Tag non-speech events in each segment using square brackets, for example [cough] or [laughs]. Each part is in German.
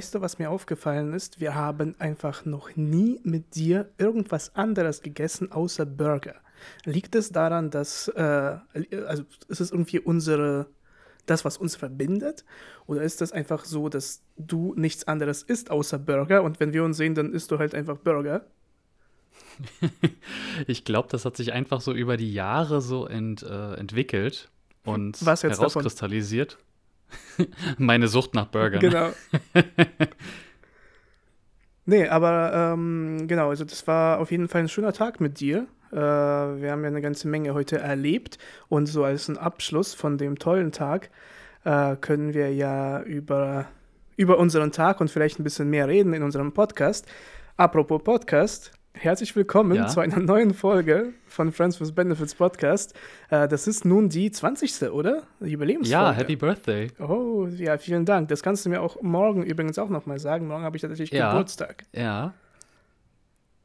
weißt du, was mir aufgefallen ist? Wir haben einfach noch nie mit dir irgendwas anderes gegessen außer Burger. Liegt es daran, dass, äh, also ist es irgendwie unsere, das, was uns verbindet? Oder ist das einfach so, dass du nichts anderes isst außer Burger und wenn wir uns sehen, dann isst du halt einfach Burger? [laughs] ich glaube, das hat sich einfach so über die Jahre so ent, äh, entwickelt und herauskristallisiert. [laughs] Meine Sucht nach Burgern. Genau. nee, aber ähm, genau, also das war auf jeden Fall ein schöner Tag mit dir. Äh, wir haben ja eine ganze Menge heute erlebt und so als ein Abschluss von dem tollen Tag äh, können wir ja über, über unseren Tag und vielleicht ein bisschen mehr reden in unserem Podcast. Apropos Podcast, Herzlich willkommen ja. zu einer neuen Folge von Friends with Benefits Podcast. Äh, das ist nun die 20. oder? Jubiläumsfolge. Ja, Happy Birthday. Oh, ja, vielen Dank. Das kannst du mir auch morgen übrigens auch nochmal sagen. Morgen habe ich tatsächlich ja. Geburtstag. Ja.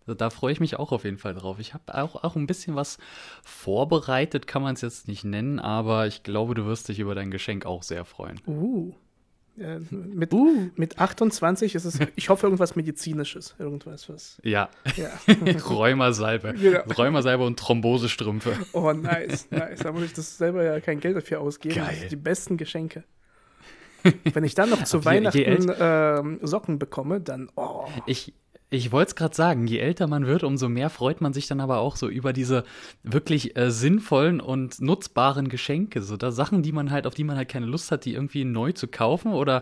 Da freue ich mich auch auf jeden Fall drauf. Ich habe auch, auch ein bisschen was vorbereitet, kann man es jetzt nicht nennen, aber ich glaube, du wirst dich über dein Geschenk auch sehr freuen. Uh. Äh, mit, uh. mit 28 ist es, ich hoffe, irgendwas Medizinisches. Irgendwas, was. Ja. ja. [laughs] Rheumasalbe. [laughs] Genau. Rheumasalbe und Thrombosestrümpfe. Oh, nice, nice. Da muss ich das selber ja kein Geld dafür ausgeben. Geil. Das sind die besten Geschenke. Wenn ich dann noch zu Weihnachten ähm, Socken bekomme, dann. Oh. Ich, ich wollte es gerade sagen, je älter man wird, umso mehr freut man sich dann aber auch so über diese wirklich äh, sinnvollen und nutzbaren Geschenke. So da Sachen, die man halt, auf die man halt keine Lust hat, die irgendwie neu zu kaufen oder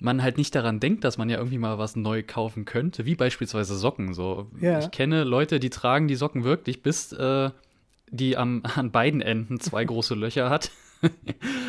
man halt nicht daran denkt, dass man ja irgendwie mal was neu kaufen könnte, wie beispielsweise Socken. So. Ja. Ich kenne Leute, die tragen die Socken wirklich, bis äh, die am, [laughs] an beiden Enden zwei große Löcher hat. [laughs]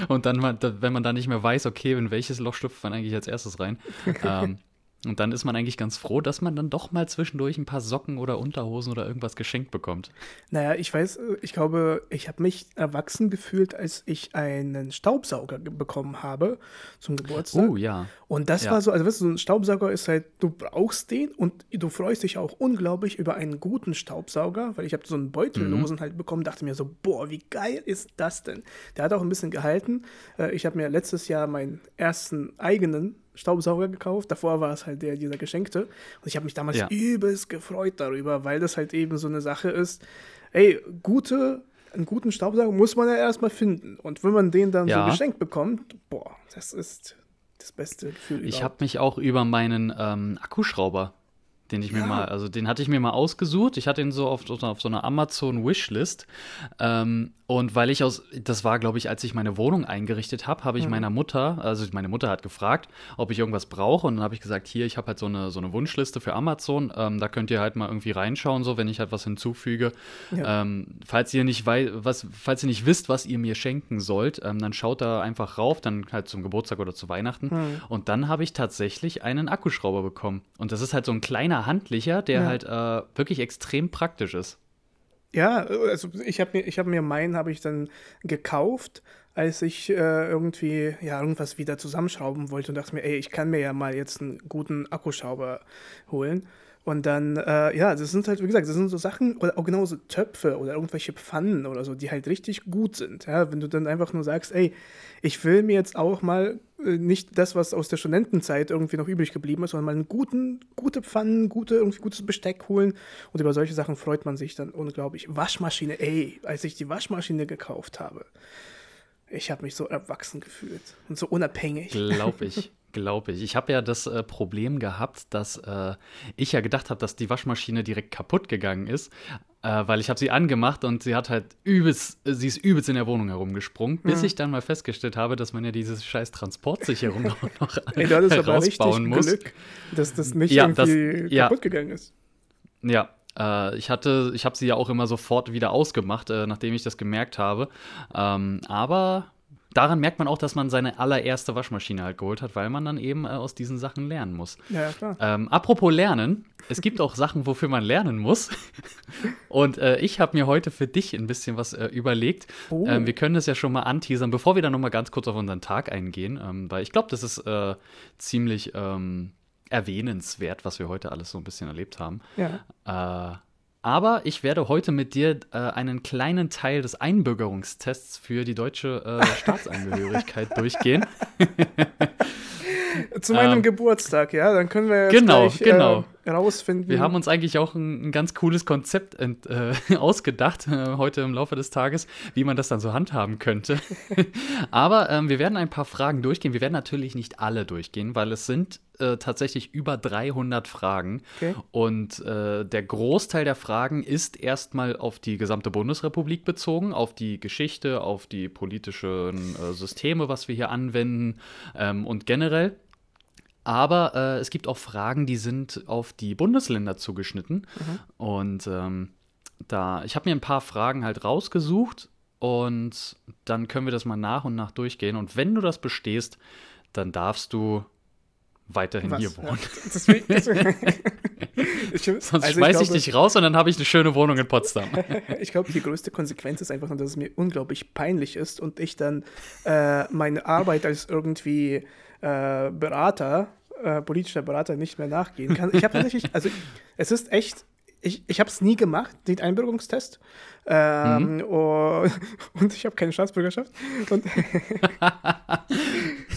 und dann, wenn man dann nicht mehr weiß, okay, in welches Loch schlüpft man eigentlich als erstes rein. [laughs] ähm, und dann ist man eigentlich ganz froh, dass man dann doch mal zwischendurch ein paar Socken oder Unterhosen oder irgendwas geschenkt bekommt. Naja, ich weiß, äh, ich glaube, ich habe mich erwachsen gefühlt, als ich einen Staubsauger bekommen habe zum Geburtstag. Oh ja. Und das ja. war so, also weißt du, so ein Staubsauger ist halt, du brauchst den und du freust dich auch unglaublich über einen guten Staubsauger, weil ich habe so einen Beutellosen mhm. halt bekommen, dachte mir so, boah, wie geil ist das denn? Der hat auch ein bisschen gehalten. Äh, ich habe mir letztes Jahr meinen ersten eigenen Staubsauger gekauft. Davor war es halt der, dieser geschenkte. Und ich habe mich damals ja. übelst gefreut darüber, weil das halt eben so eine Sache ist. Ey, gute, einen guten Staubsauger muss man ja erstmal finden. Und wenn man den dann ja. so geschenkt bekommt, boah, das ist das beste Gefühl. Ich habe mich auch über meinen ähm, Akkuschrauber den ich mir ja. mal, also den hatte ich mir mal ausgesucht. Ich hatte ihn so auf, auf so einer Amazon-Wishlist. Ähm, und weil ich aus, das war, glaube ich, als ich meine Wohnung eingerichtet habe, habe ich mhm. meiner Mutter, also meine Mutter hat gefragt, ob ich irgendwas brauche. Und dann habe ich gesagt, hier, ich habe halt so eine, so eine Wunschliste für Amazon. Ähm, da könnt ihr halt mal irgendwie reinschauen, so wenn ich halt was hinzufüge. Ja. Ähm, falls ihr nicht wei was, falls ihr nicht wisst, was ihr mir schenken sollt, ähm, dann schaut da einfach rauf, dann halt zum Geburtstag oder zu Weihnachten. Mhm. Und dann habe ich tatsächlich einen Akkuschrauber bekommen. Und das ist halt so ein kleiner handlicher, der ja. halt äh, wirklich extrem praktisch ist. Ja, also ich habe mir, hab mir meinen habe ich dann gekauft, als ich äh, irgendwie ja irgendwas wieder zusammenschrauben wollte und dachte mir, ey, ich kann mir ja mal jetzt einen guten Akkuschrauber holen. Und dann, äh, ja, das sind halt, wie gesagt, das sind so Sachen, oder auch genauso Töpfe oder irgendwelche Pfannen oder so, die halt richtig gut sind. Ja, wenn du dann einfach nur sagst, ey, ich will mir jetzt auch mal nicht das, was aus der Studentenzeit irgendwie noch übrig geblieben ist, sondern mal einen guten, gute Pfannen, gute, irgendwie gutes Besteck holen. Und über solche Sachen freut man sich dann unglaublich. Waschmaschine, ey, als ich die Waschmaschine gekauft habe, ich habe mich so erwachsen gefühlt und so unabhängig. Glaube ich. [laughs] Glaube ich. Ich habe ja das äh, Problem gehabt, dass äh, ich ja gedacht habe, dass die Waschmaschine direkt kaputt gegangen ist, äh, weil ich habe sie angemacht und sie hat halt übelst, sie ist übelst in der Wohnung herumgesprungen, mhm. bis ich dann mal festgestellt habe, dass man ja diese scheiß Transportsicherung [laughs] auch noch [laughs] Ey, aber richtig muss. Glück, dass das nicht ja, irgendwie das, kaputt gegangen ist. Ja, äh, ich hatte, ich habe sie ja auch immer sofort wieder ausgemacht, äh, nachdem ich das gemerkt habe. Ähm, aber daran merkt man auch, dass man seine allererste Waschmaschine halt geholt hat, weil man dann eben äh, aus diesen Sachen lernen muss. Ja, klar. Ähm, apropos Lernen, es gibt auch Sachen, wofür man lernen muss. [laughs] Und äh, ich habe mir heute für dich ein bisschen was äh, überlegt. Oh. Ähm, wir können das ja schon mal anteasern, bevor wir dann noch mal ganz kurz auf unseren Tag eingehen, ähm, weil ich glaube, das ist äh, ziemlich ähm, erwähnenswert, was wir heute alles so ein bisschen erlebt haben. Ja. Aber ich werde heute mit dir äh, einen kleinen Teil des Einbürgerungstests für die deutsche äh, [laughs] Staatsangehörigkeit durchgehen. [laughs] zu meinem Ähm, Geburtstag, ja, dann können wir jetzt genau, gleich, genau. Äh, rausfinden. Wir haben uns eigentlich auch ein, ein ganz cooles Konzept ent, äh, [laughs] ausgedacht, äh, heute im Laufe des Tages, wie man das dann so handhaben könnte. [laughs] Aber ähm, wir werden ein paar Fragen durchgehen. Wir werden natürlich nicht alle durchgehen, weil es sind äh, tatsächlich über 300 Fragen. Okay. Und äh, der Großteil der Fragen ist erstmal auf die gesamte Bundesrepublik bezogen, auf die Geschichte, auf die politischen äh, Systeme, was wir hier anwenden ähm, und generell. Aber äh, es gibt auch Fragen, die sind auf die Bundesländer zugeschnitten. Und ähm, da, ich habe mir ein paar Fragen halt rausgesucht und dann können wir das mal nach und nach durchgehen. Und wenn du das bestehst, dann darfst du weiterhin Was? hier wohnen. Ja, deswegen, deswegen, ich, Sonst also schmeiß ich, glaube, dich raus und dann habe ich eine schöne Wohnung in Potsdam. [laughs] Ich glaube, die größte Konsequenz ist einfach nur, dass es mir unglaublich peinlich ist und ich dann äh, meine Arbeit als irgendwie äh, Berater, äh, politischer Berater nicht mehr nachgehen kann. Ich habe tatsächlich, also es ist echt, ich, ich habe es nie gemacht, den Einbürgerungstest. Ähm, oh, [laughs] und ich habe keine Staatsbürgerschaft. Und [laughs]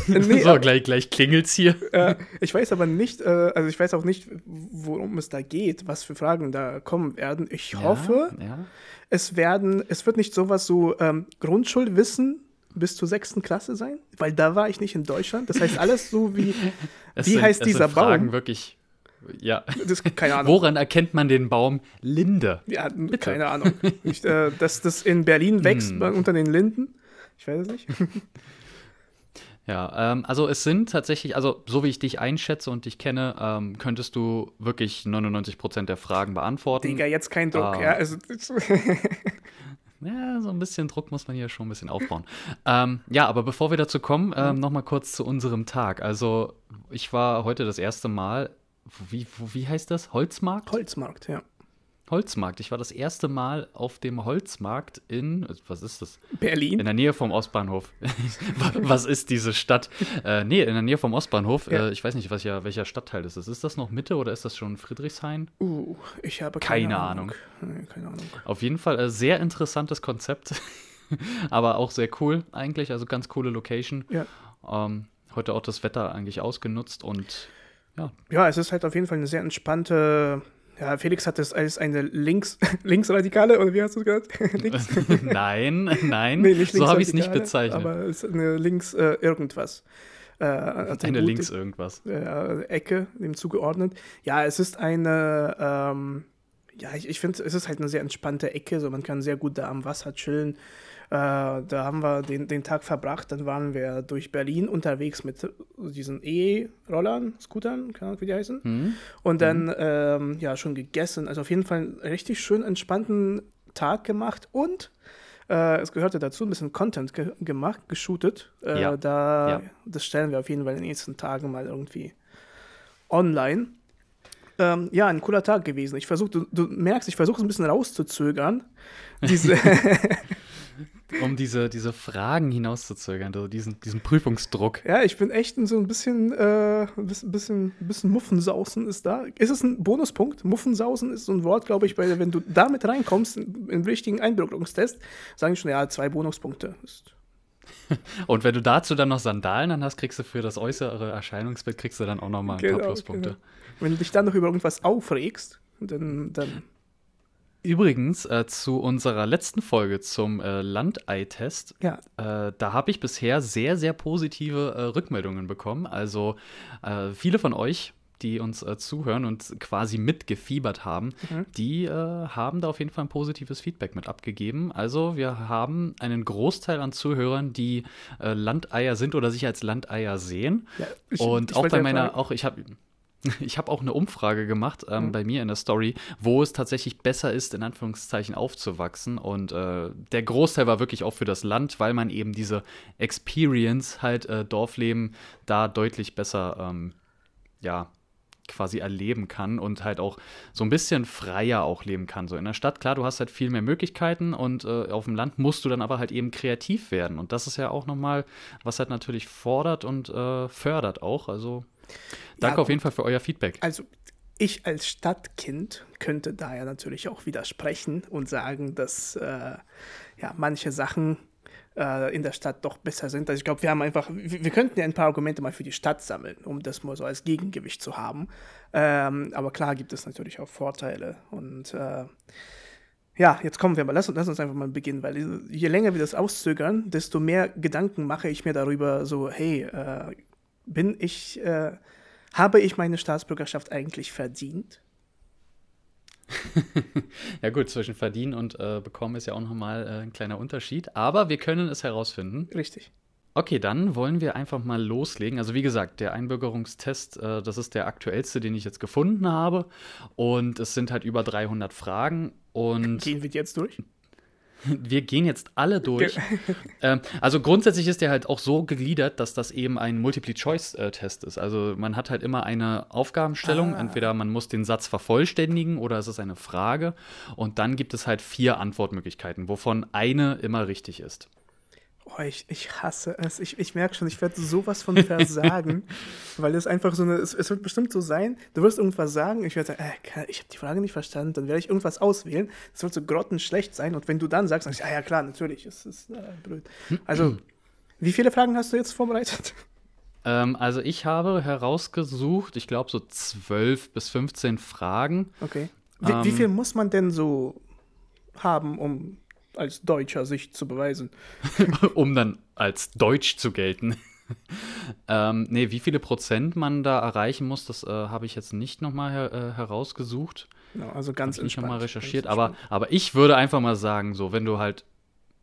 Nee, so, gleich, gleich klingelt's hier. äh, ich weiß aber nicht, äh, also ich weiß auch nicht, worum es da geht, was für Fragen da kommen werden. Ich hoffe, Ja, es werden, es wird nicht sowas so ähm, Grundschulwissen bis zur sechsten Klasse sein, weil da war ich nicht in Deutschland. Das heißt alles so wie, [laughs] Es wie sind, heißt es dieser sind Fragen Baum? wirklich. Ja. Das, keine Ahnung. Woran erkennt man den Baum Linde? Ja, keine Ahnung. Ich, äh, dass das in Berlin wächst Hm. unter den Linden. Ich weiß es nicht. [laughs] Ja, ähm, also es sind tatsächlich, also so wie ich dich einschätze und dich kenne, ähm, könntest du wirklich 99% der Fragen beantworten. Digga, jetzt kein Druck. Ah. Ja, also, [laughs] Ja, so ein bisschen Druck muss man hier schon ein bisschen aufbauen. ähm, ja, aber bevor wir dazu kommen, ähm, noch mal kurz zu unserem Tag. Also ich war heute das erste Mal, wie, wie heißt das? Holzmarkt? Holzmarkt, ja. Holzmarkt. Ich war das erste Mal auf dem Holzmarkt in, was ist das? In Berlin. der Nähe vom Ostbahnhof. [laughs] was ist diese Stadt? Äh, nee, in der Nähe vom Ostbahnhof. Ja. Äh, ich weiß nicht, was ja, welcher Stadtteil das ist. Ist das noch Mitte oder ist das schon Friedrichshain? Uh, ich habe keine, Keine Ahnung. Nee, keine Ahnung. Auf jeden Fall äh, sehr interessantes Konzept. [laughs] Aber auch sehr cool eigentlich. Also ganz coole Location. Ja. Ähm, heute auch das Wetter eigentlich ausgenutzt und ja, Ja, es ist halt auf jeden Fall eine sehr entspannte. Ja, Felix hat es als eine Links, [laughs] Linksradikale, oder wie hast du es gesagt? [laughs] Links, [laughs] nein, nein, nee, nicht so habe ich es nicht bezeichnet. Aber es ist eine Links äh, irgendwas. Äh, Eine links irgendwas. äh, Ecke dem zugeordnet. Ja, es ist eine, ähm, ja, ich, ich finde, es ist halt eine sehr entspannte Ecke, so man kann sehr gut da am Wasser chillen. Äh, da haben wir den, den Tag verbracht, dann waren wir durch Berlin unterwegs mit diesen E-Rollern, Scootern, keine Ahnung, wie die heißen. Hm? Und dann, ähm, ja, schon gegessen. Also auf jeden Fall einen richtig schön entspannten Tag gemacht und äh, es gehörte dazu, ein bisschen Content ge gemacht, geshootet. Äh, Ja. Da, Ja. Das stellen wir auf jeden Fall in den nächsten Tagen mal irgendwie online. Ähm, ja, ein cooler Tag gewesen. Ich versuche, du, du merkst, ich versuche es ein bisschen rauszuzögern. [laughs] Diese, [laughs] Um diese, diese Fragen hinauszuzögern, so diesen, diesen Prüfungsdruck. ja, ich bin echt in so ein bisschen, äh, bisschen, bisschen, bisschen Muffensausen ist da. Ist es ein Bonuspunkt? Muffensausen ist so ein Wort, glaube ich, weil wenn du damit reinkommst, in- im richtigen Einbürgerungstest, sagen die schon, ja, zwei Bonuspunkte. Ist, [laughs] Und wenn du dazu dann noch Sandalen an hast, kriegst du für das äußere Erscheinungsbild, kriegst du dann auch nochmal ein paar Pluspunkte. genau. Wenn du dich dann noch über irgendwas aufregst, dann, dann Übrigens, äh, zu unserer letzten Folge zum äh, Landei-Test, ja, äh, da habe ich bisher sehr, sehr positive äh, Rückmeldungen bekommen. Also äh, viele von euch, die uns äh, zuhören und quasi mitgefiebert haben, Mhm. die äh, haben da auf jeden Fall ein positives Feedback mit abgegeben. Also wir haben einen Großteil an Zuhörern, die Landeier sind oder sich als Landeier sehen. ja ich- Und ich auch bei meiner, auch ich habe [laughs] ich habe auch eine Umfrage gemacht ähm, Mhm. bei mir in der Story, wo es tatsächlich besser ist, in Anführungszeichen aufzuwachsen. Und äh, der Großteil war wirklich auch für das Land, weil man eben diese Experience halt äh, Dorfleben da deutlich besser, ähm, ja, quasi erleben kann und halt auch so ein bisschen freier auch leben kann. So in der Stadt, klar, du hast halt viel mehr Möglichkeiten und äh, auf dem Land musst du dann aber halt eben kreativ werden. Und das ist ja auch nochmal, was halt natürlich fordert und äh, fördert auch. Also danke auf jeden Fall für euer Feedback. Also ich als Stadtkind könnte da ja natürlich auch widersprechen und sagen, dass äh, ja manche Sachen äh, in der Stadt doch besser sind. Also ich glaube, wir haben einfach, wir, wir, könnten ja ein paar Argumente mal für die Stadt sammeln, um das mal so als Gegengewicht zu haben. Ähm, aber klar gibt es natürlich auch Vorteile und äh, ja, jetzt kommen wir mal. Lass, lass, uns einfach mal beginnen, weil je länger wir das auszögern, desto mehr Gedanken mache ich mir darüber, so, hey, äh, bin ich, äh, habe ich meine Staatsbürgerschaft eigentlich verdient? [laughs] ja gut, zwischen verdienen und äh, bekommen ist ja auch nochmal äh, ein kleiner Unterschied, aber wir können es herausfinden. Richtig. Okay, dann wollen wir einfach mal loslegen. Also wie gesagt, der Einbürgerungstest, äh, das ist der aktuellste, den ich jetzt gefunden habe. Und es sind halt über 300 Fragen. Und Gehen wir jetzt durch? [laughs] Wir gehen jetzt alle durch. [laughs] ähm, also grundsätzlich ist der halt auch so gegliedert, dass das eben ein Multiple-Choice-Test ist. Also man hat halt immer eine Aufgabenstellung. Ah. Entweder man muss den Satz vervollständigen oder es ist eine Frage. Und dann gibt es halt vier Antwortmöglichkeiten, wovon eine immer richtig ist. Oh, ich, ich hasse es. Ich, ich merke schon, ich werde sowas von versagen, [laughs] weil es einfach so eine. Es, es, wird bestimmt so sein, du wirst irgendwas sagen, ich werde sagen, äh, ich habe die Frage nicht verstanden, dann werde ich irgendwas auswählen. Es wird so grottenschlecht sein und wenn du dann sagst, dann ich, ah ja klar, natürlich, es ist äh, blöd. Also, wie viele Fragen hast du jetzt vorbereitet? Ähm, also, ich habe herausgesucht, ich glaube, so 12 bis 15 Fragen. Okay. Wie, ähm, wie viel muss man denn so haben, um als Deutscher sich zu beweisen. [laughs] um dann als Deutsch zu gelten. [laughs] ähm, nee, wie viele Prozent man da erreichen muss, das äh, habe ich jetzt nicht nochmal her äh, herausgesucht. Ja, also ganz hab ich nicht nochmal recherchiert, aber, aber ich würde einfach mal sagen, so, wenn du halt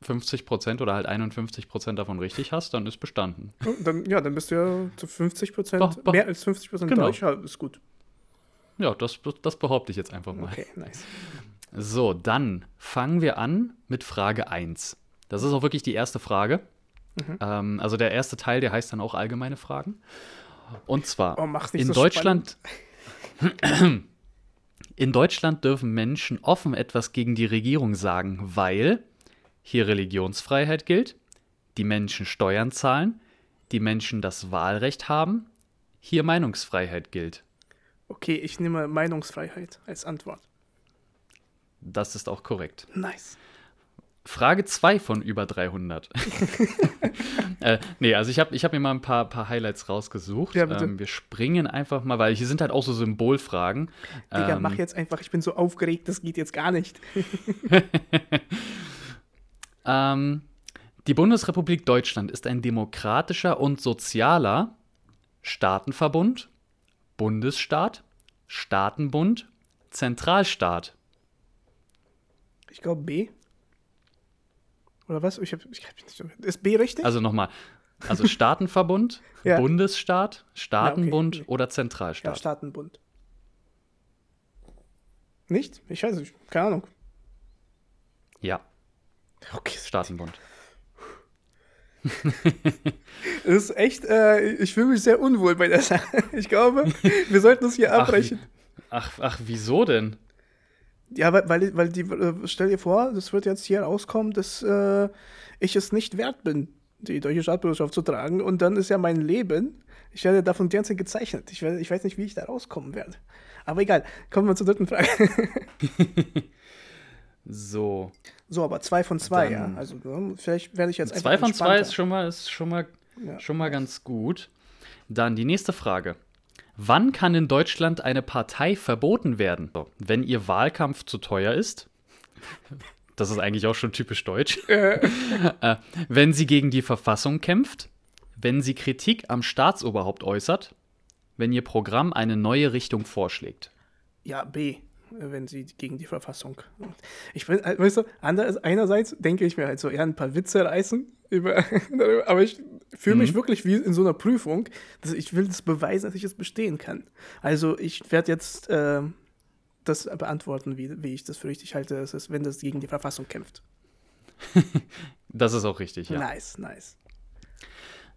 50 Prozent oder halt 51 Prozent davon richtig hast, dann ist bestanden. Ja, dann, ja, dann bist du ja zu 50 Prozent, mehr als 50 Prozent genau. Deutscher, ist gut. Ja, das, das behaupte ich jetzt einfach mal. Okay, nice. So, dann fangen wir an mit Frage 1. Das ist auch wirklich die erste Frage. Mhm. Ähm, also der erste Teil, der heißt dann auch allgemeine Fragen. Und zwar oh, in so Deutschland. [clears throat] in Deutschland dürfen Menschen offen etwas gegen die Regierung sagen, weil hier Religionsfreiheit gilt, die Menschen Steuern zahlen, die Menschen das Wahlrecht haben, hier Meinungsfreiheit gilt. Okay, ich nehme Meinungsfreiheit als Antwort. Das ist auch korrekt. Nice. Frage 2 von über 300. [laughs] äh, nee, also ich habe ich hab mir mal ein paar, paar Highlights rausgesucht. Ja, ähm, wir springen einfach mal, weil hier sind halt auch so Symbolfragen. Digga, ähm, mach jetzt einfach, ich bin so aufgeregt, das geht jetzt gar nicht. [laughs] ähm, die Bundesrepublik Deutschland ist ein demokratischer und sozialer Staatenverbund, Bundesstaat, Staatenbund, Zentralstaat. Ich glaube B. Oder was? Ich hab, ich hab nicht, ist B richtig? Also nochmal. Also Staatenverbund, [laughs] ja. Bundesstaat, Staatenbund ja, okay. oder Zentralstaat? Ja, Staatenbund. Nicht? Ich weiß nicht. Keine Ahnung. Ja. Okay. Staatenbund. [laughs] das ist echt, äh, ich fühle mich sehr unwohl bei der Sache. Ich glaube, wir sollten es hier abbrechen. Ach, ach, ach, wieso denn? Ja, weil, weil, weil die, äh, stell dir vor, das wird jetzt hier rauskommen, dass äh, ich es nicht wert bin, die deutsche Staatsbürgerschaft zu tragen. Und dann ist ja mein Leben, ich werde davon die ganze Zeit gezeichnet. Ich, werde, ich weiß nicht, wie ich da rauskommen werde. Aber egal, kommen wir zur dritten Frage. [laughs] so. So, aber zwei von zwei, dann, ja. Also vielleicht werde ich jetzt einfach. Zwei von zwei ist schon mal, ist schon mal, ja. schon mal ganz gut. Dann die nächste Frage. Wann kann in Deutschland eine Partei verboten werden? Wenn ihr Wahlkampf zu teuer ist. [laughs] Das ist eigentlich auch schon typisch deutsch. [laughs] äh, wenn sie gegen die Verfassung kämpft. Wenn sie Kritik am Staatsoberhaupt äußert. Wenn ihr Programm eine neue Richtung vorschlägt. Ja, B wenn sie gegen die Verfassung. Ich bin, äh, weißt du, einerseits denke ich mir halt so eher ein paar Witze reißen, über, [laughs] aber ich fühle mich mhm. wirklich wie in so einer Prüfung, dass ich will das beweisen, dass ich es bestehen kann. Also ich werde jetzt äh, das beantworten, wie, wie ich das für richtig halte, dass es, wenn das gegen die Verfassung kämpft. [laughs] das ist auch richtig, ja. Nice, nice.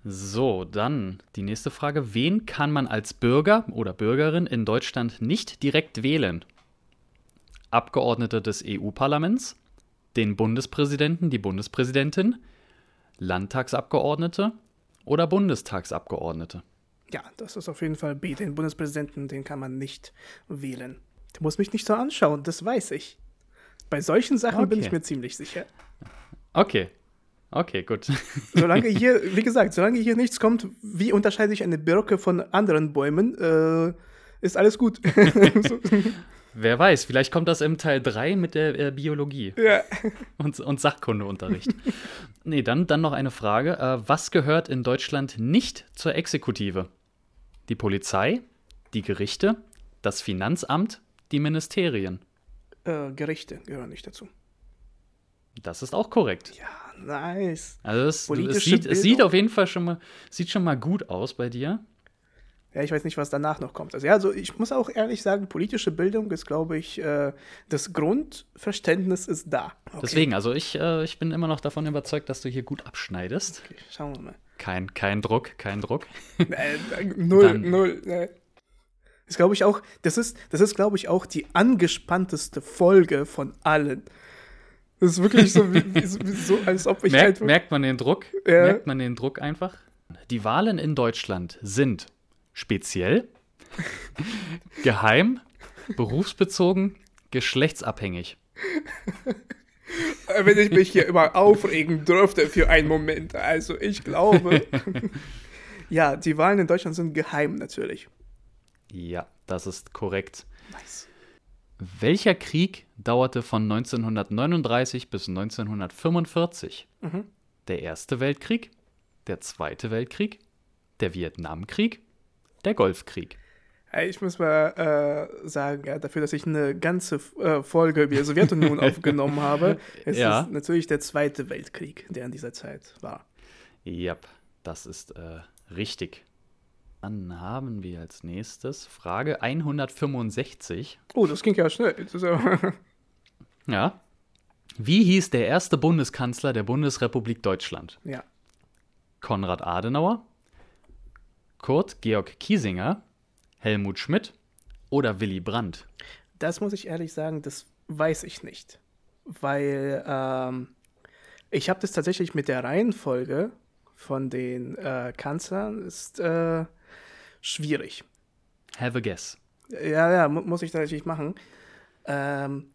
So, dann die nächste Frage. Wen kann man als Bürger oder Bürgerin in Deutschland nicht direkt wählen? Abgeordnete des EU-Parlaments, den Bundespräsidenten, die Bundespräsidentin, Landtagsabgeordnete oder Bundestagsabgeordnete? Ja, das ist auf jeden Fall B. Den Bundespräsidenten, den kann man nicht wählen. Der muss mich nicht so anschauen, das weiß ich. Bei solchen Sachen okay. bin ich mir ziemlich sicher. Okay. Okay, gut. [laughs] Solange hier, wie gesagt, solange hier nichts kommt, wie unterscheide ich eine Birke von anderen Bäumen, äh, ist alles gut. so. [laughs] Wer weiß, vielleicht kommt das im Teil 3 mit der äh, Biologie Ja. und, und Sachkundeunterricht. nee, dann, dann noch eine Frage. Äh, was gehört in Deutschland nicht zur Exekutive? Die Polizei, die Gerichte, das Finanzamt, die Ministerien. Äh, Gerichte gehören nicht dazu. Das ist auch korrekt. Ja, nice. Also es, es, sieht, es sieht auf jeden Fall schon mal, sieht schon mal gut aus bei dir. Ja, ich weiß nicht, was danach noch kommt. Also, ja, also ich muss auch ehrlich sagen, politische Bildung ist, glaube ich, äh, das Grundverständnis ist da. Okay. Deswegen, also ich, äh, ich bin immer noch davon überzeugt, dass du hier gut abschneidest. Okay, schauen wir mal. Kein, kein Druck, kein Druck. [laughs] Äh, null, Dann- null. Äh. Das glaube ich auch, das ist, das ist, glaube ich, auch die angespannteste Folge von allen. Das ist wirklich so, wie, wie, wie, so als ob ich Merkt, halt. merkt man den Druck? Ja. Merkt man den Druck einfach? Die Wahlen in Deutschland sind speziell, geheim, berufsbezogen, geschlechtsabhängig. Äh, wenn ich mich hier immer aufregen dürfte für einen Moment. Also ich glaube. [laughs] ja, die Wahlen in Deutschland sind geheim natürlich. Ja, das ist korrekt. Nice. Welcher Krieg dauerte von 1939 bis 1945? Mhm. Der Erste Weltkrieg, der Zweite Weltkrieg, der Vietnamkrieg, der Golfkrieg. Ich muss mal äh, sagen, ja, dafür, dass ich eine ganze äh, Folge über die Sowjetunion [laughs] aufgenommen habe, es Ja. ist natürlich der Zweite Weltkrieg, der in dieser Zeit war. Ja, das ist äh, richtig. Dann haben wir als nächstes Frage 165. Oh, das ging ja schnell. [laughs] Ja. Wie hieß der erste Bundeskanzler der Bundesrepublik Deutschland? ja. Konrad Adenauer, Kurt Georg Kiesinger, Helmut Schmidt oder Willy Brandt? Das muss ich ehrlich sagen, das weiß ich nicht. Weil ähm, ich habe das tatsächlich mit der Reihenfolge von den äh, Kanzlern ist äh, schwierig. Have a guess. Ja, ja, mu muss ich tatsächlich machen. Ähm,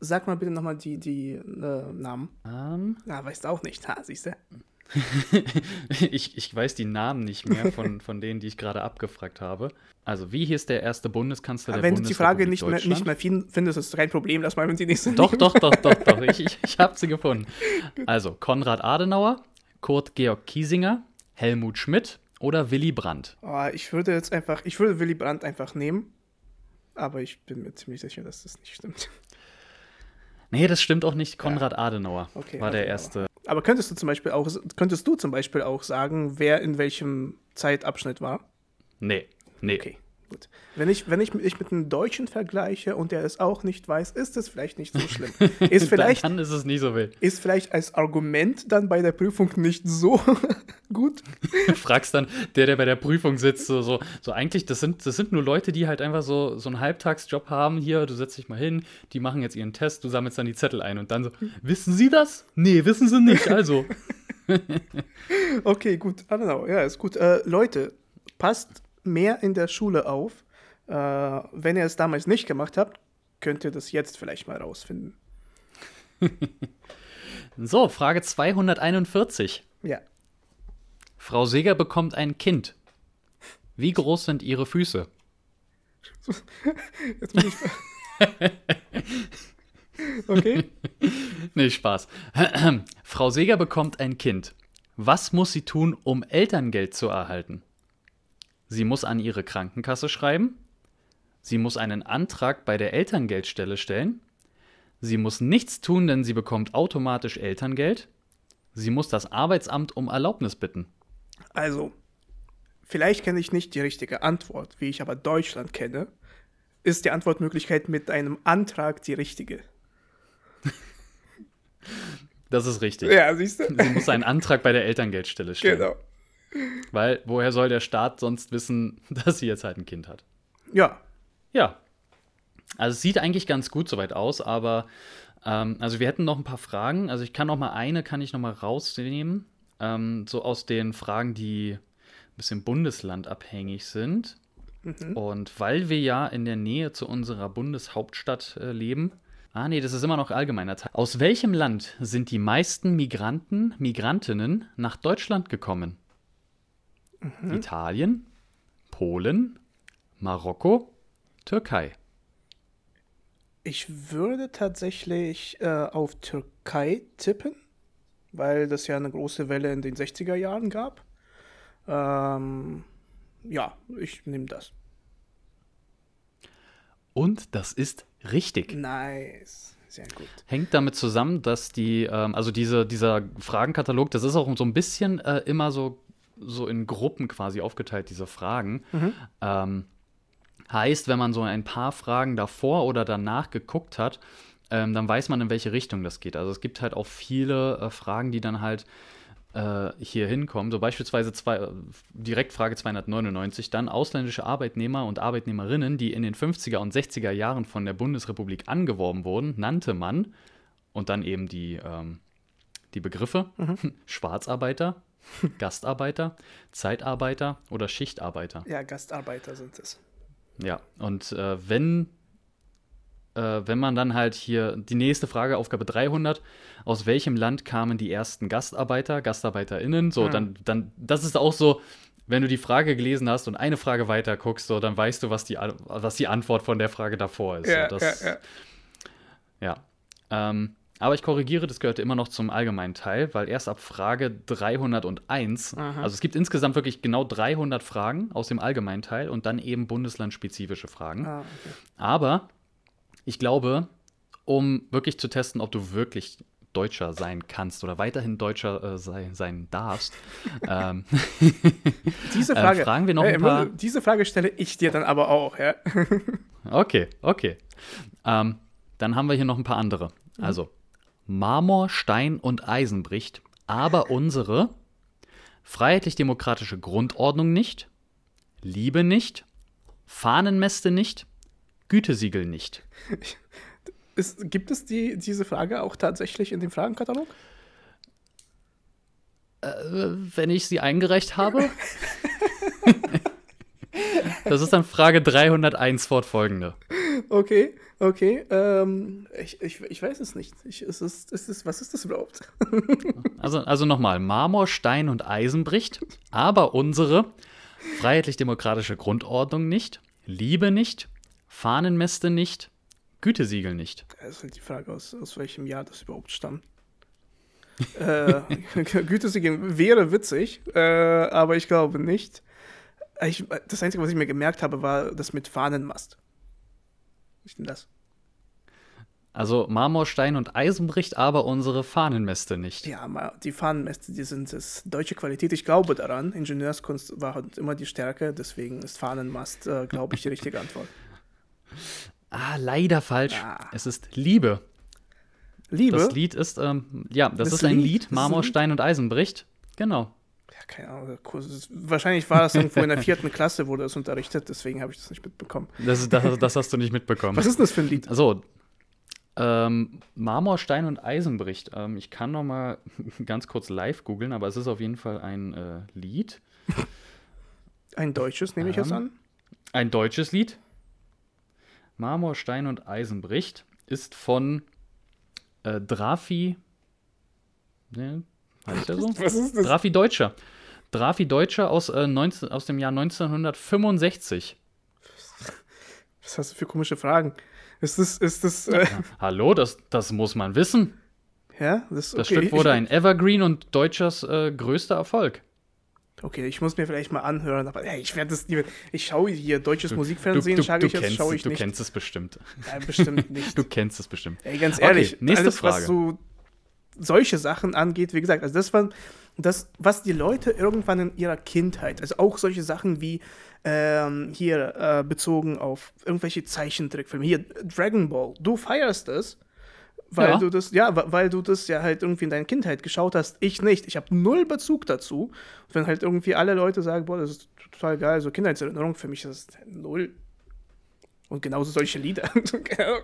sag mal bitte nochmal die, die äh, Namen. Ähm, Na, weißt du auch nicht. Ha, siehst du? [laughs] ich, ich weiß die Namen nicht mehr von, [laughs] von denen, die ich gerade abgefragt habe. Also, wie hieß der erste Bundeskanzler der Wenn du die Frage nicht mehr, nicht mehr fin- findest, ist kein Problem. Lass mal, wenn sie nicht sind. Doch, doch, doch, doch, doch. Ich, ich, ich habe sie gefunden. Also Konrad Adenauer, Kurt Georg Kiesinger, Helmut Schmidt oder Willy Brandt. Oh, ich würde jetzt einfach, ich würde Willy Brandt einfach nehmen. Aber ich bin mir ziemlich sicher, dass das nicht stimmt. Nee, das stimmt auch nicht. Konrad Adenauer Okay, war der okay, erste. Aber könntest du zum Beispiel auch, könntest du zum Beispiel auch sagen, wer in welchem Zeitabschnitt war? Nee, nee. Okay, gut. Wenn ich, wenn ich mich mit einem Deutschen vergleiche und der es auch nicht weiß, ist es vielleicht nicht so [laughs] schlimm. Ist vielleicht, Dann ist es nicht so wild. ist vielleicht als Argument dann bei der Prüfung nicht so [laughs] gut. Du fragst dann, der, der bei der Prüfung sitzt, so, so, so eigentlich, das sind, das sind nur Leute, die halt einfach so, so einen Halbtagsjob haben. Hier, du setzt dich mal hin, die machen jetzt ihren Test, du sammelst dann die Zettel ein und dann so, wissen Sie das? Nee, wissen Sie nicht. Also, [laughs] Okay, gut. I don't know. Ja, ist gut. Äh, Leute, passt mehr in der Schule auf. Äh, wenn ihr es damals nicht gemacht habt, könnt ihr das jetzt vielleicht mal rausfinden. [laughs] so, Frage 241. Ja. Frau Seeger bekommt ein Kind. Wie groß sind ihre Füße? [laughs] Jetzt bin ich. [laughs] okay. Nee, Spaß. [clears throat] Frau Seeger bekommt ein Kind. Was muss sie tun, um Elterngeld zu erhalten? Sie muss an ihre Krankenkasse schreiben. Sie muss einen Antrag bei der Elterngeldstelle stellen. Sie muss nichts tun, denn sie bekommt automatisch Elterngeld. Sie muss das Arbeitsamt um Erlaubnis bitten. Also, vielleicht kenne ich nicht die richtige Antwort, wie ich aber Deutschland kenne. Ist die Antwortmöglichkeit mit einem Antrag die richtige? Das ist richtig. Ja, siehst du? Sie muss einen Antrag bei der Elterngeldstelle stellen. Genau. Weil woher soll der Staat sonst wissen, [laughs] dass sie jetzt halt ein Kind hat? Ja. Ja. Also es sieht eigentlich ganz gut soweit aus, aber ähm, also wir hätten noch ein paar Fragen. Also ich kann noch mal eine, kann ich noch mal rausnehmen. Ähm, so aus den Fragen, die ein bisschen bundeslandabhängig sind. Und weil wir ja in der Nähe zu unserer Bundeshauptstadt äh, leben, Ah, nee, das ist immer noch allgemeiner Teil. Aus welchem Land sind die meisten Migranten, Migrantinnen nach Deutschland gekommen? Mhm. Italien, Polen, Marokko, Türkei. Ich würde tatsächlich äh, auf Türkei tippen, weil das ja eine große Welle in den 60er Jahren gab. Ähm, ja, ich nehme das. Und das ist richtig. Nice. Sehr gut. Hängt damit zusammen, dass die, ähm, also diese, dieser Fragenkatalog, das ist auch so ein bisschen äh, immer so, so in Gruppen quasi aufgeteilt, diese Fragen. Ähm, heißt, wenn man so ein paar Fragen davor oder danach geguckt hat, ähm, dann weiß man, in welche Richtung das geht. Also es gibt halt auch viele äh, Fragen, die dann halt äh, hier hinkommen. So beispielsweise zwei, äh, Direktfrage 299, dann ausländische Arbeitnehmer und Arbeitnehmerinnen, die in den 50er und 60er Jahren von der Bundesrepublik angeworben wurden, nannte man und dann eben die, ähm, die Begriffe [laughs] Schwarzarbeiter, Gastarbeiter, Zeitarbeiter oder Schichtarbeiter. Ja, Gastarbeiter sind es. Ja, und äh, wenn, äh, wenn man dann halt hier die nächste Frage, Aufgabe 300, aus welchem Land kamen die ersten Gastarbeiter, GastarbeiterInnen? So, dann, dann, das ist auch so, wenn du die Frage gelesen hast und eine Frage weiter guckst, so, dann weißt du, was die, was die Antwort von der Frage davor ist. Ja, so, das, ja, ja. ja. Ähm, aber ich korrigiere, das gehörte immer noch zum allgemeinen Teil, weil erst ab Frage 301, also es gibt insgesamt wirklich genau 300 Fragen aus dem allgemeinen Teil und dann eben bundeslandspezifische Fragen. Ah, okay. Aber ich glaube, um wirklich zu testen, ob du wirklich Deutscher sein kannst oder weiterhin Deutscher äh, sei, sein darfst, [laughs] ähm, [laughs] Diese Äh, Frage, fragen wir noch äh, ein paar- Diese Frage stelle ich dir dann aber auch, ja. [laughs] Okay, okay. Ähm, dann haben wir hier noch ein paar andere. Also, Marmor, Stein und Eisen bricht, aber unsere freiheitlich-demokratische Grundordnung nicht, Liebe nicht, Fahnenmäste nicht, Gütesiegel nicht. [laughs] Ist, gibt es die, diese Frage auch tatsächlich in dem Fragenkatalog? Wenn ich sie eingereicht habe. [laughs] das ist dann Frage 301 fortfolgende. Okay, okay. Ähm, ich, ich, ich weiß es nicht. Ich, ist es, ist es, was ist das überhaupt? [laughs] Also, also nochmal, Marmor, Stein und Eisen bricht, aber unsere freiheitlich-demokratische Grundordnung nicht, Liebe nicht, Fahnenmäste nicht, Gütesiegel nicht. Das ist halt die Frage, aus, aus welchem Jahr das überhaupt stammt. äh, [laughs] Gütesiegel wäre witzig, äh, aber ich glaube nicht. Ich, das Einzige, was ich mir gemerkt habe, war das mit Fahnenmast. Ich nehme das. Also Marmor, Stein und Eisen bricht, aber unsere Fahnenmäste nicht. Ja, die Fahnenmäste, die sind das deutsche Qualität. Ich glaube daran. Ingenieurskunst war halt immer die Stärke, deswegen ist Fahnenmast, äh, glaube ich, die richtige Antwort. [laughs] Ah, leider falsch. Ah. Es ist Liebe. Liebe? Das Lied ist, ähm, ja, das, Das ist ein Lied? Lied. Marmor? Stein und Eisen bricht. Genau. Keine Ahnung. Kurs Wahrscheinlich war das irgendwo in der [laughs] vierten Klasse, wurde das unterrichtet, deswegen habe ich das nicht mitbekommen. Das, das, das hast du nicht mitbekommen. Was ist denn das für ein Lied? So, ähm, Marmor, Stein und Eisen bricht. Ähm, ich kann noch mal [laughs] ganz kurz live googeln, aber es ist auf jeden Fall ein äh, Lied. Ein deutsches, nehme ich jetzt Ähm, an. Ein deutsches Lied. Marmor, Stein und Eisen bricht ist von äh, Drafi. Ne, heißt der so? Was ist das? Drafi Deutscher. Drafi Deutscher aus, äh, 19, aus dem Jahr 1965. Was hast du für komische Fragen? Ist das, ist das, äh, Hallo, das, das muss man wissen. ja? Das, Das okay, Stück wurde ich, ein Evergreen und Deutschers äh, größter Erfolg. Okay, ich muss mir vielleicht mal anhören, aber hey, ich werde das nie. Ich schaue hier deutsches Du, Musikfernsehen, du, sage du, ich jetzt, kennst, schaue ich du nicht. kennst es bestimmt. Nein, bestimmt [laughs] nicht. Du kennst es bestimmt. Ey, ganz Okay, ehrlich, nächste alles, was Frage. so solche Sachen angeht, wie gesagt, also das war das, was die Leute irgendwann in ihrer Kindheit, also auch solche Sachen wie ähm, hier äh, bezogen auf irgendwelche Zeichentrickfilme, hier Dragon Ball, du feierst es, weil Ja. du das, ja, weil du das ja halt irgendwie in deiner Kindheit geschaut hast, ich nicht. Ich habe null Bezug dazu. Und wenn halt irgendwie alle Leute sagen, boah, das ist total geil, so Kindheitserinnerung, für mich ist das null. Und genauso solche Lieder. [laughs] Ahnung.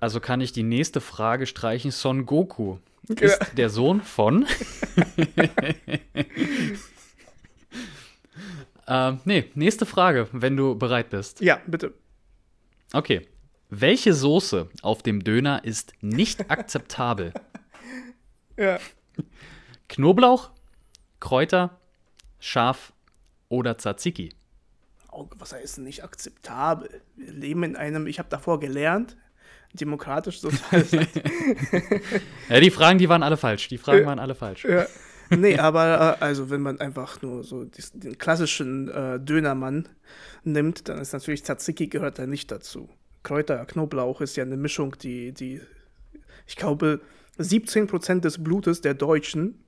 Also kann ich die nächste Frage streichen. Son Goku Ja. ist der Sohn von. [laughs] ähm, nee, nächste Frage, wenn du bereit bist. ja, bitte. Okay. Welche Soße auf dem Döner ist nicht [laughs] akzeptabel? Ja. Knoblauch, Kräuter, Schaf oder Tzatziki? Was heißt nicht akzeptabel? Wir leben in einem, ich habe davor gelernt, demokratisch sozial. [laughs] Ja, die Fragen, die waren alle falsch. Die Fragen waren alle falsch. ja. Nee, [laughs] aber äh, also wenn man einfach nur so den klassischen äh, Dönermann nimmt, dann ist natürlich Tzatziki gehört da nicht dazu. Kräuter, Knoblauch ist ja eine Mischung, die, die ich glaube, 17% des Blutes der Deutschen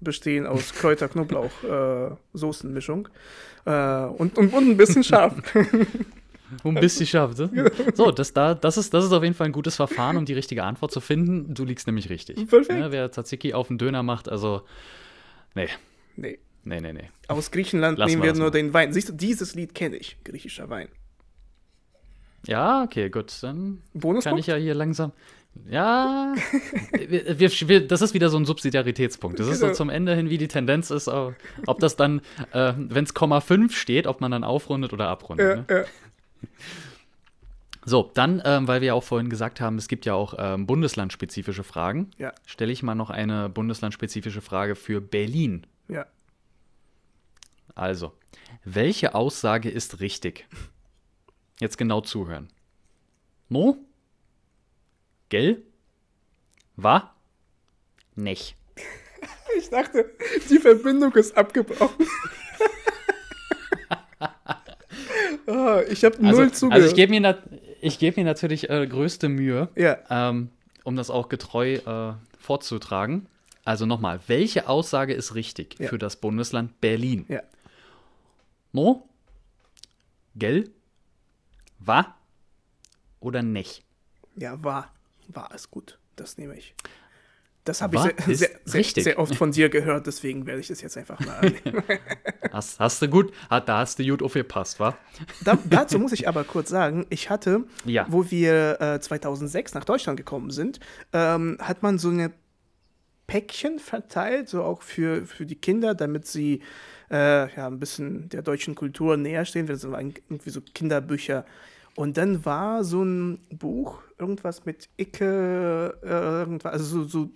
bestehen aus [laughs] Kräuter-Knoblauch-Soßenmischung. Äh, und, und, und ein bisschen scharf. Um ein bisschen schafft. Ne? So, das, da, das, ist, das ist auf jeden Fall ein gutes Verfahren, um die richtige Antwort zu finden. Du liegst nämlich richtig. Perfekt. Ja, wer Tzatziki auf den Döner macht, also. Nee, nee. nee, nee, nee. Aus Griechenland Lassen nehmen wir nur mal. den Wein. Siehst du, dieses Lied kenne ich, griechischer Wein. Ja, okay, gut. Dann Bonuspunkt? kann ich ja hier langsam. Ja, wir, wir, das ist wieder so ein Subsidiaritätspunkt. Das ist so Genau. zum Ende hin, wie die Tendenz ist, ob ob das dann, äh, wenn es Komma 5 steht, ob man dann aufrundet oder abrundet. Ja, ne? ja. So, dann, ähm, weil wir ja auch vorhin gesagt haben, es gibt ja auch ähm, bundeslandspezifische Fragen, Ja. stelle ich mal noch eine bundeslandspezifische Frage für Berlin. ja. Also, welche Aussage ist richtig? Jetzt genau zuhören. No? Gell? Wa? Nech. Ich dachte, die Verbindung ist abgebrochen. Oh, ich habe null Also, zugehört. also ich gebe mir, nat ich geb mir natürlich äh, größte Mühe, Ja. ähm, um das auch getreu äh, vorzutragen. Also nochmal, welche Aussage ist richtig Ja. für das Bundesland Berlin? ja. No? Gell? Wa? Oder Nech? Ja, war. War es gut. Das nehme ich. Das habe ich sehr, sehr, sehr, sehr oft von dir gehört, deswegen werde ich das jetzt einfach mal annehmen. [laughs] Hast, hast du gut, da hast du gut aufgepasst, wa? da, dazu muss ich aber kurz sagen, ich hatte, Ja. wo wir äh, 2006 nach Deutschland gekommen sind, ähm, hat man so eine Päckchen verteilt, so auch für, für die Kinder, damit sie äh, ja, ein bisschen der deutschen Kultur näher stehen. Das waren irgendwie so Kinderbücher. Und dann war so ein Buch, irgendwas mit Icke, äh, irgendwas, also so, so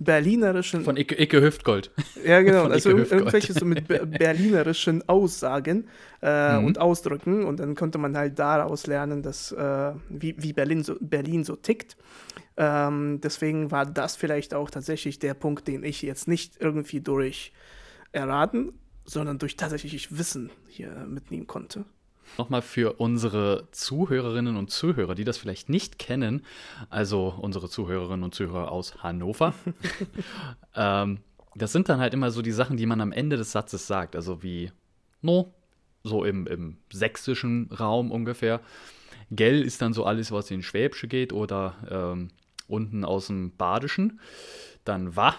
berlinerischen. Von Icke, Icke Hüftgold. Ja, genau. Von Also Hüftgold. irgendwelche so mit be- [laughs] berlinerischen Aussagen äh, Mhm. und Ausdrücken. Und dann konnte man halt daraus lernen, dass, äh, wie, wie Berlin, so, Berlin so tickt. Ähm, deswegen war das vielleicht auch tatsächlich der Punkt, den ich jetzt nicht irgendwie durch erraten, sondern durch tatsächlich Wissen hier mitnehmen konnte. Nochmal für unsere Zuhörerinnen und Zuhörer, die das vielleicht nicht kennen, also unsere Zuhörerinnen und Zuhörer aus Hannover. [laughs] ähm, das sind dann halt immer so die Sachen, die man am Ende des Satzes sagt, also wie no, so im, im sächsischen Raum ungefähr. Gell ist dann so alles, was in Schwäbische geht oder ähm, unten aus dem Badischen. Dann wa.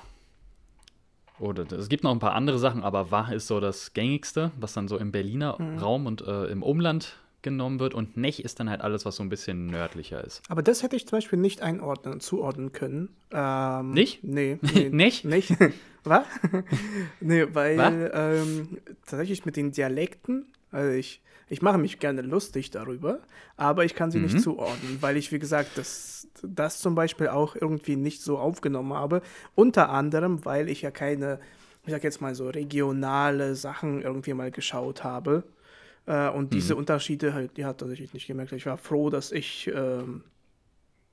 Oder es gibt noch ein paar andere Sachen, aber wa ist so das gängigste, was dann so im Berliner Raum und äh, im Umland genommen wird. Und Nech ist dann halt alles, was so ein bisschen nördlicher ist. Aber das hätte ich zum Beispiel nicht einordnen, zuordnen können. Ähm, Nicht? Nee. [laughs] nee Nicht? Nicht? [laughs] Was? [laughs] nee, weil ähm, tatsächlich mit den Dialekten, also ich, ich mache mich gerne lustig darüber, aber ich kann sie Mhm. nicht zuordnen, weil ich, wie gesagt, das, das zum Beispiel auch irgendwie nicht so aufgenommen habe. Unter anderem, weil ich ja keine, ich sag jetzt mal so regionale Sachen irgendwie mal geschaut habe. Äh, und diese Mhm. Unterschiede halt, die hat tatsächlich nicht gemerkt. Ich war froh, dass ich ähm,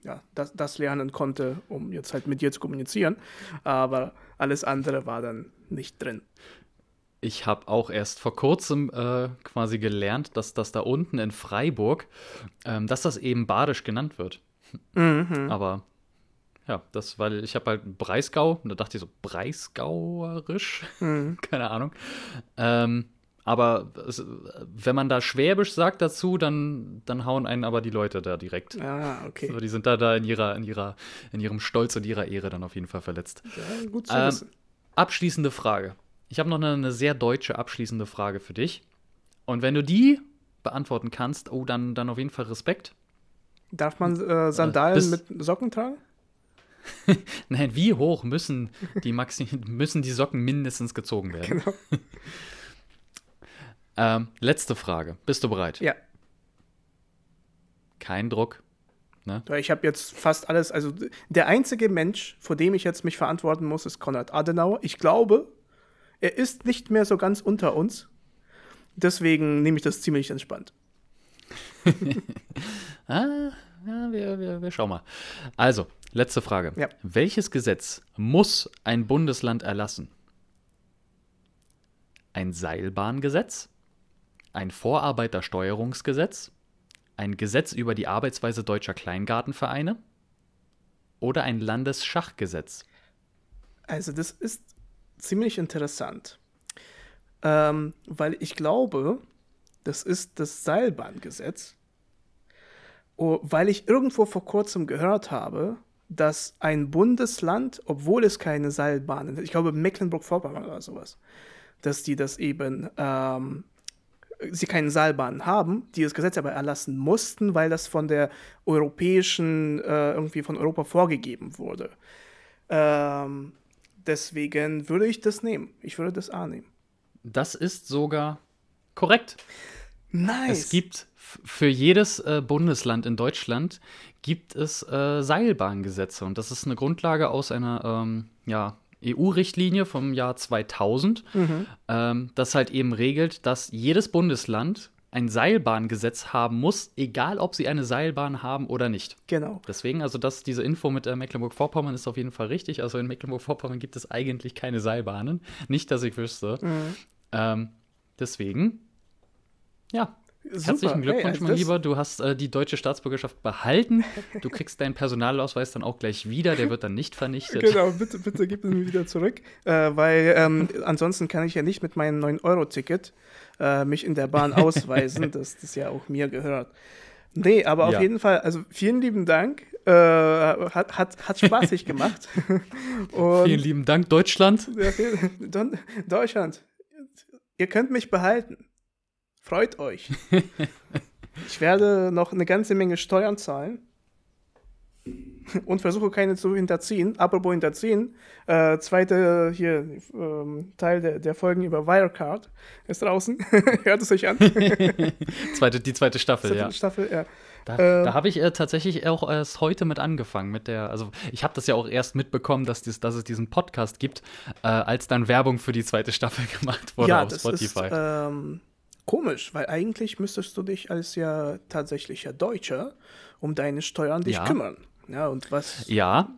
ja, das, das lernen konnte, um jetzt halt mit dir zu kommunizieren. Aber alles andere war dann nicht drin. Ich habe auch erst vor kurzem äh, quasi gelernt, dass das da unten in Freiburg, ähm, dass das eben Badisch genannt wird. Mhm. Aber ja, das, weil ich habe halt Breisgau, und da dachte ich so, Breisgauerisch? Mhm. [laughs] Keine Ahnung. Ähm, aber es, wenn man da Schwäbisch sagt dazu, dann, dann hauen einen aber die Leute da direkt. Ah, okay. Also die sind da, da in, ihrer, in, ihrer, in ihrem Stolz und ihrer Ehre dann auf jeden Fall verletzt. Ja, gut zu Ähm, wissen. Abschließende Frage. Ich habe noch eine, eine sehr deutsche abschließende Frage für dich. Und wenn du die beantworten kannst, oh, dann, dann auf jeden Fall Respekt. Darf man äh, Sandalen bis- mit Socken tragen? [laughs] Nein, wie hoch müssen die, Maxi [laughs] müssen die Socken mindestens gezogen werden? Genau. [laughs] Ähm, letzte Frage. Bist du bereit? Ja. Kein Druck. Ne? Ich habe jetzt fast alles, also der einzige Mensch, vor dem ich jetzt mich verantworten muss, ist Konrad Adenauer. Ich glaube, er ist nicht mehr so ganz unter uns. Deswegen nehme ich das ziemlich entspannt. [laughs] ah, ja, wir, wir, wir schauen mal. Also, letzte Frage. Ja. Welches Gesetz muss ein Bundesland erlassen? Ein Seilbahngesetz? Ein Vorarbeitersteuerungsgesetz? Ein Gesetz über die Arbeitsweise deutscher Kleingartenvereine? Oder ein Landesschachgesetz? Also, das ist ziemlich interessant. Ähm, weil ich glaube, das ist das Seilbahngesetz. Oh, weil ich irgendwo vor kurzem gehört habe, dass ein Bundesland, obwohl es keine Seilbahnen, ich glaube Mecklenburg-Vorpommern oder sowas, dass die das eben, ähm, sie keine Seilbahnen haben, die das Gesetz aber erlassen mussten, weil das von der europäischen, äh, irgendwie von Europa vorgegeben wurde. Ähm, deswegen würde ich das nehmen. Ich würde das A nehmen. Das ist sogar korrekt. Nice. Es gibt für jedes äh, Bundesland in Deutschland gibt es äh, Seilbahngesetze und das ist eine Grundlage aus einer ähm, ja, EU-Richtlinie vom Jahr 2000, Mhm. ähm, das halt eben regelt, dass jedes Bundesland ein Seilbahngesetz haben muss, egal ob sie eine Seilbahn haben oder nicht. Genau. Deswegen, also das, diese Info mit äh, Mecklenburg-Vorpommern ist auf jeden Fall richtig. Also in Mecklenburg-Vorpommern gibt es eigentlich keine Seilbahnen. Nicht, dass ich wüsste. Mhm. Ähm, deswegen, ja, Super. Herzlichen Glückwunsch, Hey, also mein Lieber. Du hast äh, die deutsche Staatsbürgerschaft behalten. Du kriegst deinen Personalausweis dann auch gleich wieder. Der wird dann nicht vernichtet. Genau, bitte, bitte gib ihn mir wieder zurück, äh, weil ähm, ansonsten kann ich ja nicht mit meinem 9-Euro-Ticket äh, mich in der Bahn [laughs] ausweisen, dass das ja auch mir gehört. Nee, aber auf Ja. jeden Fall, also vielen lieben Dank. Äh, hat, hat, hat spaßig gemacht. [laughs] Vielen lieben Dank, Deutschland. Deutschland, ihr könnt mich behalten. Freut euch. [laughs] Ich werde noch eine ganze Menge Steuern zahlen [laughs] und versuche keine zu hinterziehen. Apropos hinterziehen, äh, zweite hier ähm, Teil der, der Folgen über Wirecard ist draußen. [laughs] Hört es euch an. [laughs] Zweite, die zweite Staffel, Zweite ja. Staffel, ja. Da, Ähm. da habe ich äh, tatsächlich auch erst heute mit angefangen. Mit der, also ich habe das ja auch erst mitbekommen, dass, dies, dass es diesen Podcast gibt, äh, als dann Werbung für die zweite Staffel gemacht wurde ja, auf das Spotify. ist ähm, komisch, weil eigentlich müsstest du dich als ja tatsächlicher Deutscher um deine Steuern dich Ja. kümmern. Ja, und was Ja,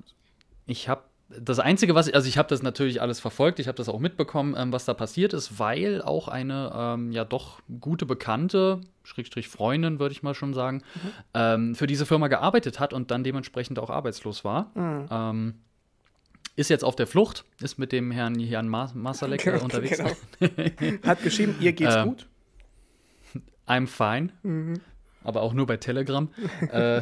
ich habe das Einzige, was ich, also ich habe das natürlich alles verfolgt, ich habe das auch mitbekommen, ähm, was da passiert ist, weil auch eine ähm, ja doch gute Bekannte, Schrägstrich Freundin, würde ich mal schon sagen, ähm, für diese Firma gearbeitet hat und dann dementsprechend auch arbeitslos war. Ähm, ist jetzt auf der Flucht, ist mit dem Herrn Jan Ma Masalek äh, unterwegs. Genau. [laughs] Hat geschrieben, ihr geht's Ähm, gut. I'm fine. Mhm. Aber auch nur bei Telegram. [laughs] äh,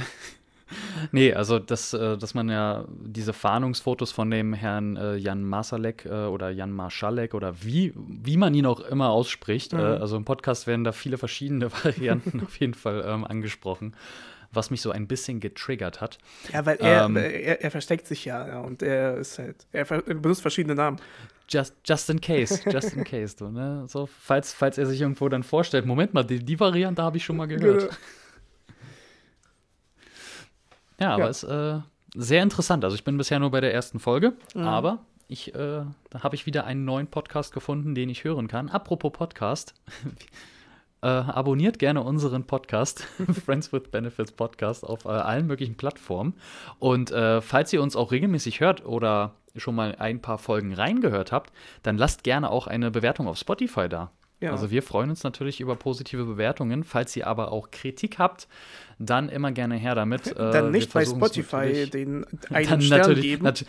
[laughs] nee, also dass, äh, dass man ja diese Fahndungsfotos von dem Herrn äh, Jan Masalek äh, oder Jan Marschalek oder wie, wie man ihn auch immer ausspricht. Mhm. Äh, also im Podcast werden da viele verschiedene [laughs] Varianten auf jeden Fall ähm, angesprochen, was mich so ein bisschen getriggert hat. Ja, weil er, ähm, er, er versteckt sich ja, ja und er ist halt, er er benutzt verschiedene Namen. Just, just in case, just in case, du, ne? So, falls, falls er sich irgendwo dann vorstellt, Moment mal, die, die Variante habe ich schon mal gehört. Ja, aber Ja. ist äh, sehr interessant. Also ich bin bisher nur bei der ersten Folge, Mhm. aber ich, äh, da habe ich wieder einen neuen Podcast gefunden, den ich hören kann. Apropos Podcast. [laughs] Äh, abonniert gerne unseren Podcast, [laughs] Friends with Benefits Podcast, auf äh, allen möglichen Plattformen. Und äh, falls ihr uns auch regelmäßig hört oder schon mal ein paar Folgen reingehört habt, dann lasst gerne auch eine Bewertung auf Spotify da. Ja. Also wir freuen uns natürlich über positive Bewertungen. Falls ihr aber auch Kritik habt, dann immer gerne her damit. Äh, Dann wir nicht bei Spotify den [laughs] einen dann Stern natürlich, geben, nat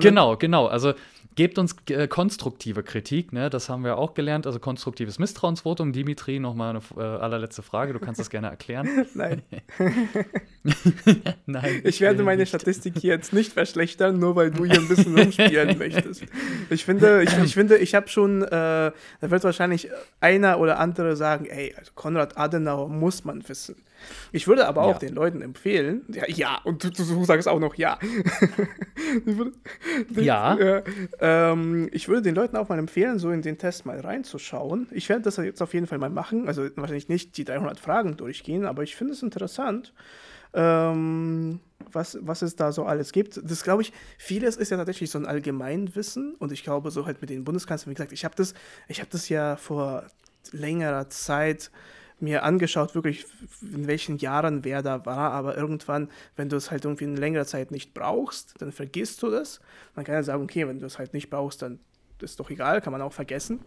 genau, genau. Also gebt uns äh, konstruktive Kritik, ne? Das haben wir auch gelernt. Also konstruktives Misstrauensvotum. Dimitri, nochmal eine äh, allerletzte Frage. Du kannst das gerne erklären. [laughs] nein, [laughs] Nein. ich werde will meine nicht. Statistik hier jetzt nicht verschlechtern, nur weil du hier ein bisschen rumspielen möchtest. Ich finde, ich, ich finde, ich habe schon, äh, da wird wahrscheinlich einer oder andere sagen, ey, also Konrad Adenauer muss man wissen. Ich würde aber auch Ja. den Leuten empfehlen, ja, ja und du, du, sagst auch noch ja. [laughs] Ich würde- Ja. Äh, ähm, ich würde den Leuten auch mal empfehlen, so in den Test mal reinzuschauen. Ich werde das jetzt auf jeden Fall mal machen. Also wahrscheinlich nicht die 300 Fragen durchgehen, aber ich finde es interessant. ähm, was, was es da so alles gibt. Das glaube ich, vieles ist ja tatsächlich so ein Allgemeinwissen und ich glaube, so halt mit den Bundeskanzlern, wie gesagt, ich habe das, ich habe das ja vor längerer Zeit mir angeschaut, wirklich in welchen Jahren wer da war, aber irgendwann, wenn du es halt irgendwie in längerer Zeit nicht brauchst, dann vergisst du das. Man kann ja sagen, okay, wenn du es halt nicht brauchst, dann ist doch egal, kann man auch vergessen.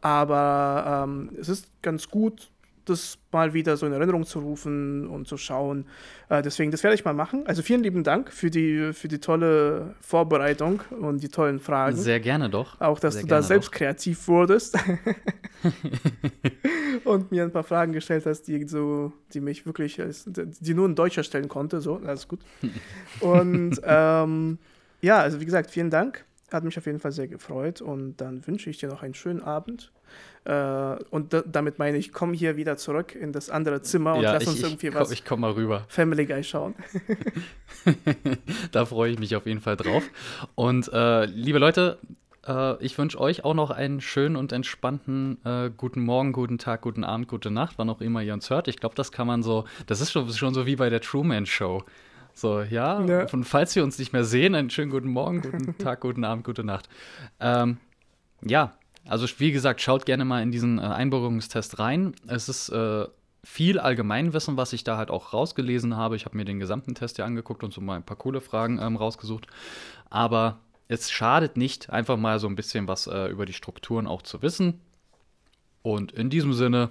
Aber ähm, es ist ganz gut, das mal wieder so in Erinnerung zu rufen und zu schauen. Äh, deswegen, das werde ich mal machen. Also vielen lieben Dank für die, für die tolle Vorbereitung und die tollen Fragen. Sehr gerne doch. Auch, dass Sehr du da selbst doch. kreativ wurdest [laughs] [laughs] und mir ein paar Fragen gestellt hast, die so, die mich wirklich, als, die nur ein Deutscher stellen konnte. So, alles gut. [laughs] Und ähm, ja, also wie gesagt, vielen Dank. Hat mich auf jeden Fall sehr gefreut und dann wünsche ich dir noch einen schönen Abend. Äh, und da, damit meine ich, komm hier wieder zurück in das andere Zimmer und ja, lass ich, uns irgendwie ich, was Ich komme mal rüber. Family Guy schauen. [laughs] da freue ich mich auf jeden Fall drauf. Und äh, liebe Leute, äh, ich wünsche euch auch noch einen schönen und entspannten äh, guten Morgen, guten Tag, guten Abend, gute Nacht, wann auch immer ihr uns hört. Ich glaube, das kann man so, das ist schon, schon so wie bei der Truman Show. So, ja, Ja. und falls wir uns nicht mehr sehen, einen schönen guten Morgen, guten [laughs] Tag, guten Abend, gute Nacht. Ähm, ja, also wie gesagt, schaut gerne mal in diesen äh, Einbürgerungstest rein. Es ist äh, viel Allgemeinwissen, was ich da halt auch rausgelesen habe. Ich habe mir den gesamten Test ja angeguckt und so mal ein paar coole Fragen ähm, rausgesucht. Aber es schadet nicht, einfach mal so ein bisschen was äh, über die Strukturen auch zu wissen. Und in diesem Sinne,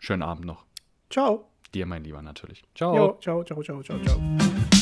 schönen Abend noch. Ciao. Dir, mein Lieber, natürlich. Ciao. Jo, ciao, ciao, ciao, ciao, ciao.